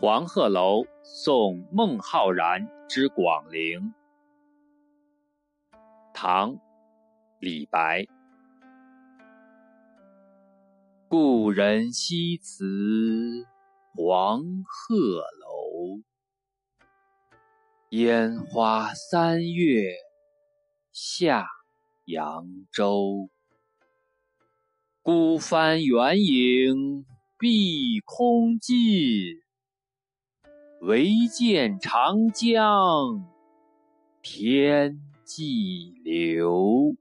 黄鹤楼送孟浩然之广陵，唐·李白。故人西辞黄鹤楼，烟花三月下扬州。孤帆远影碧空尽。唯见长江天际流。